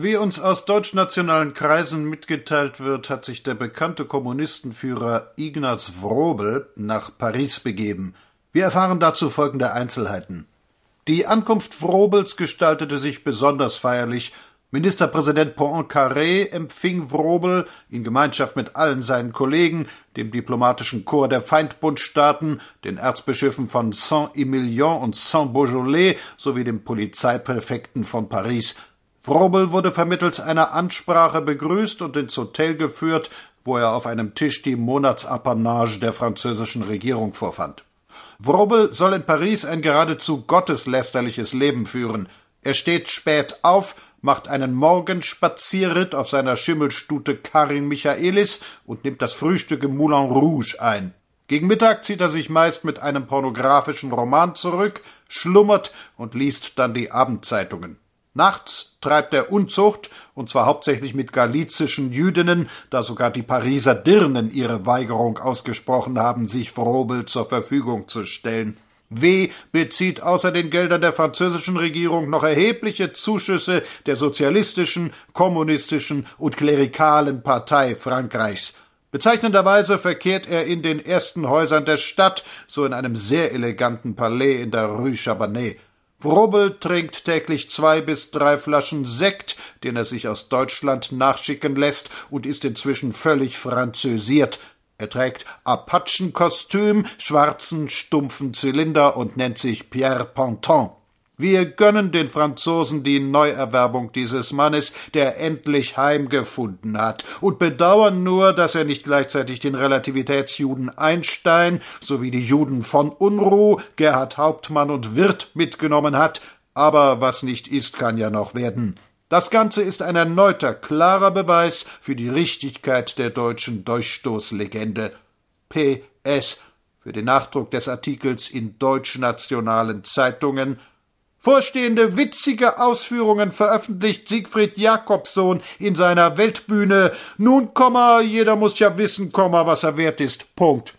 Wie uns aus deutschnationalen Kreisen mitgeteilt wird, hat sich der bekannte Kommunistenführer Ignaz Wrobel nach Paris begeben. Wir erfahren dazu folgende Einzelheiten. Die Ankunft Wrobels gestaltete sich besonders feierlich. Ministerpräsident Poincaré empfing Wrobel in Gemeinschaft mit allen seinen Kollegen, dem diplomatischen Korps der Feindbundstaaten, den Erzbischöfen von Saint-Emilion und Saint-Beaujolais sowie dem Polizeipräfekten von Paris. Wrobel wurde vermittels einer Ansprache begrüßt und ins Hotel geführt, wo er auf einem Tisch die Monatsapanage der französischen Regierung vorfand. Wrobel soll in Paris ein geradezu gotteslästerliches Leben führen. Er steht spät auf, macht einen Morgenspazierritt auf seiner Schimmelstute Karin Michaelis und nimmt das Frühstück im Moulin Rouge ein. Gegen Mittag zieht er sich meist mit einem pornografischen Roman zurück, schlummert und liest dann die Abendzeitungen. Nachts treibt er Unzucht, und zwar hauptsächlich mit galizischen Jüdinnen, da sogar die Pariser Dirnen ihre Weigerung ausgesprochen haben, sich Frobel zur Verfügung zu stellen. W. bezieht außer den Geldern der französischen Regierung noch erhebliche Zuschüsse der sozialistischen, kommunistischen und klerikalen Partei Frankreichs. Bezeichnenderweise verkehrt er in den ersten Häusern der Stadt, so in einem sehr eleganten Palais in der Rue Chabanais. Wrubbel trinkt täglich zwei bis drei Flaschen Sekt, den er sich aus Deutschland nachschicken lässt und ist inzwischen völlig französiert. Er trägt Apachenkostüm, schwarzen, stumpfen Zylinder und nennt sich Pierre Ponton. Wir gönnen den Franzosen die Neuerwerbung dieses Mannes, der endlich heimgefunden hat, und bedauern nur, dass er nicht gleichzeitig den Relativitätsjuden Einstein sowie die Juden von Unruh, Gerhard Hauptmann und Wirth mitgenommen hat, aber was nicht ist, kann ja noch werden. Das Ganze ist ein erneuter, klarer Beweis für die Richtigkeit der deutschen Durchstoßlegende. P.S. Für den Nachdruck des Artikels in deutschnationalen Zeitungen Vorstehende witzige Ausführungen veröffentlicht Siegfried Jakobsohn in seiner Weltbühne. Nun, Komma, jeder muss ja wissen, Komma, was er wert ist. Punkt.